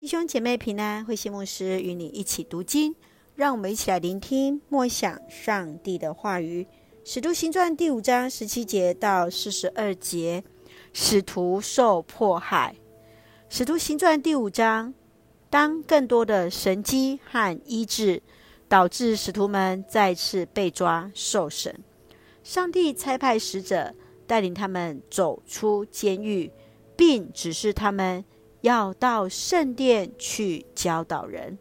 弟兄姐妹平安，慧心牧师与你一起读经，让我们一起来聆听默想上帝的话语。《使徒行传》第五章十七节到四十二节，使徒受迫害。《使徒行传》第五章，当更多的神迹和医治导致使徒们再次被抓受审，上帝差派使者带领他们走出监狱，并指示他们。要到圣殿去教导人。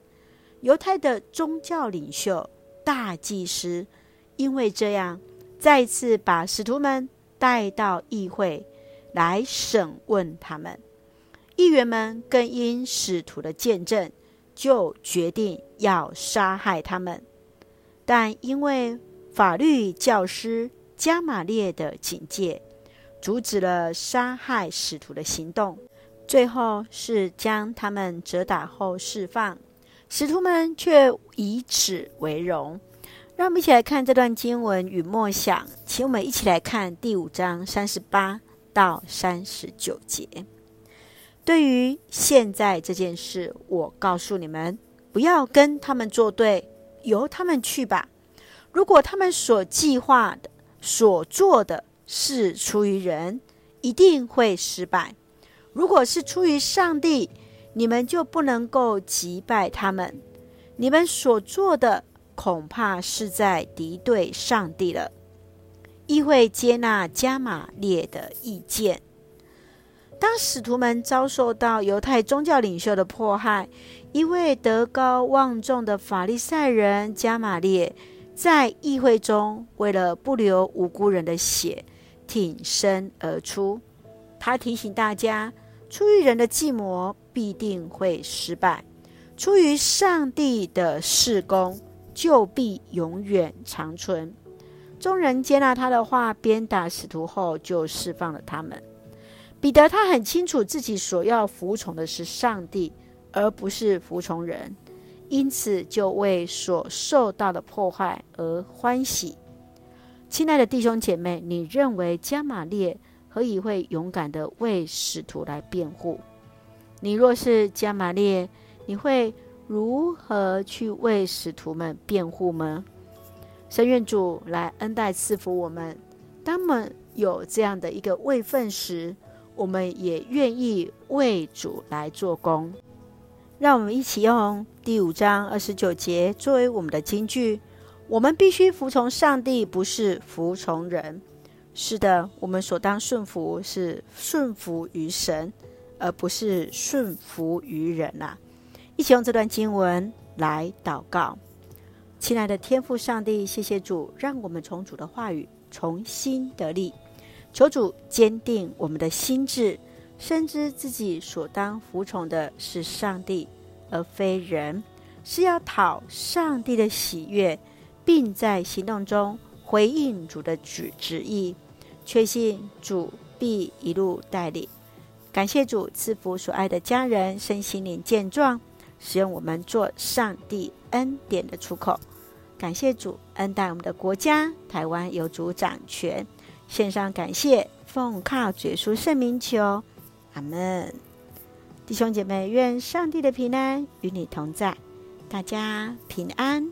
犹太的宗教领袖大祭司，因为这样，再次把使徒们带到议会来审问他们。议员们更因使徒的见证，就决定要杀害他们。但因为法律教师加玛列的警戒，阻止了杀害使徒的行动。最后是将他们折打后释放，使徒们却以此为荣。让我们一起来看这段经文与默想，请我们一起来看第五章三十八到三十九节。对于现在这件事，我告诉你们，不要跟他们作对，由他们去吧。如果他们所计划的、所做的是出于人，一定会失败。如果是出于上帝，你们就不能够击败他们。你们所做的恐怕是在敌对上帝了。议会接纳加玛列的意见。当使徒们遭受到犹太宗教领袖的迫害，一位德高望重的法利赛人加玛列在议会中，为了不流无辜人的血，挺身而出。他提醒大家。出于人的计谋，必定会失败；出于上帝的事工，就必永远长存。众人接纳他的话，鞭打使徒后，就释放了他们。彼得他很清楚自己所要服从的是上帝，而不是服从人，因此就为所受到的破坏而欢喜。亲爱的弟兄姐妹，你认为加玛列何以会勇敢的为使徒来辩护？你若是加玛列，你会如何去为使徒们辩护吗？神愿主来恩待赐福我们。当我们有这样的一个位分时，我们也愿意为主来做工。让我们一起用第五章二十九节作为我们的金句：我们必须服从上帝，不是服从人。是的，我们所当顺服是顺服于神，而不是顺服于人呐、啊。一起用这段经文来祷告，亲爱的天父上帝，谢谢主，让我们从主的话语重新得力。求主坚定我们的心志，深知自己所当服从的是上帝，而非人，是要讨上帝的喜悦，并在行动中回应主的旨旨意。确信主必一路带领，感谢主赐福所爱的家人身心灵健壮，使用我们做上帝恩典的出口。感谢主恩待我们的国家，台湾有主掌权，献上感谢，奉靠主耶稣圣名求，阿门。弟兄姐妹，愿上帝的平安与你同在，大家平安。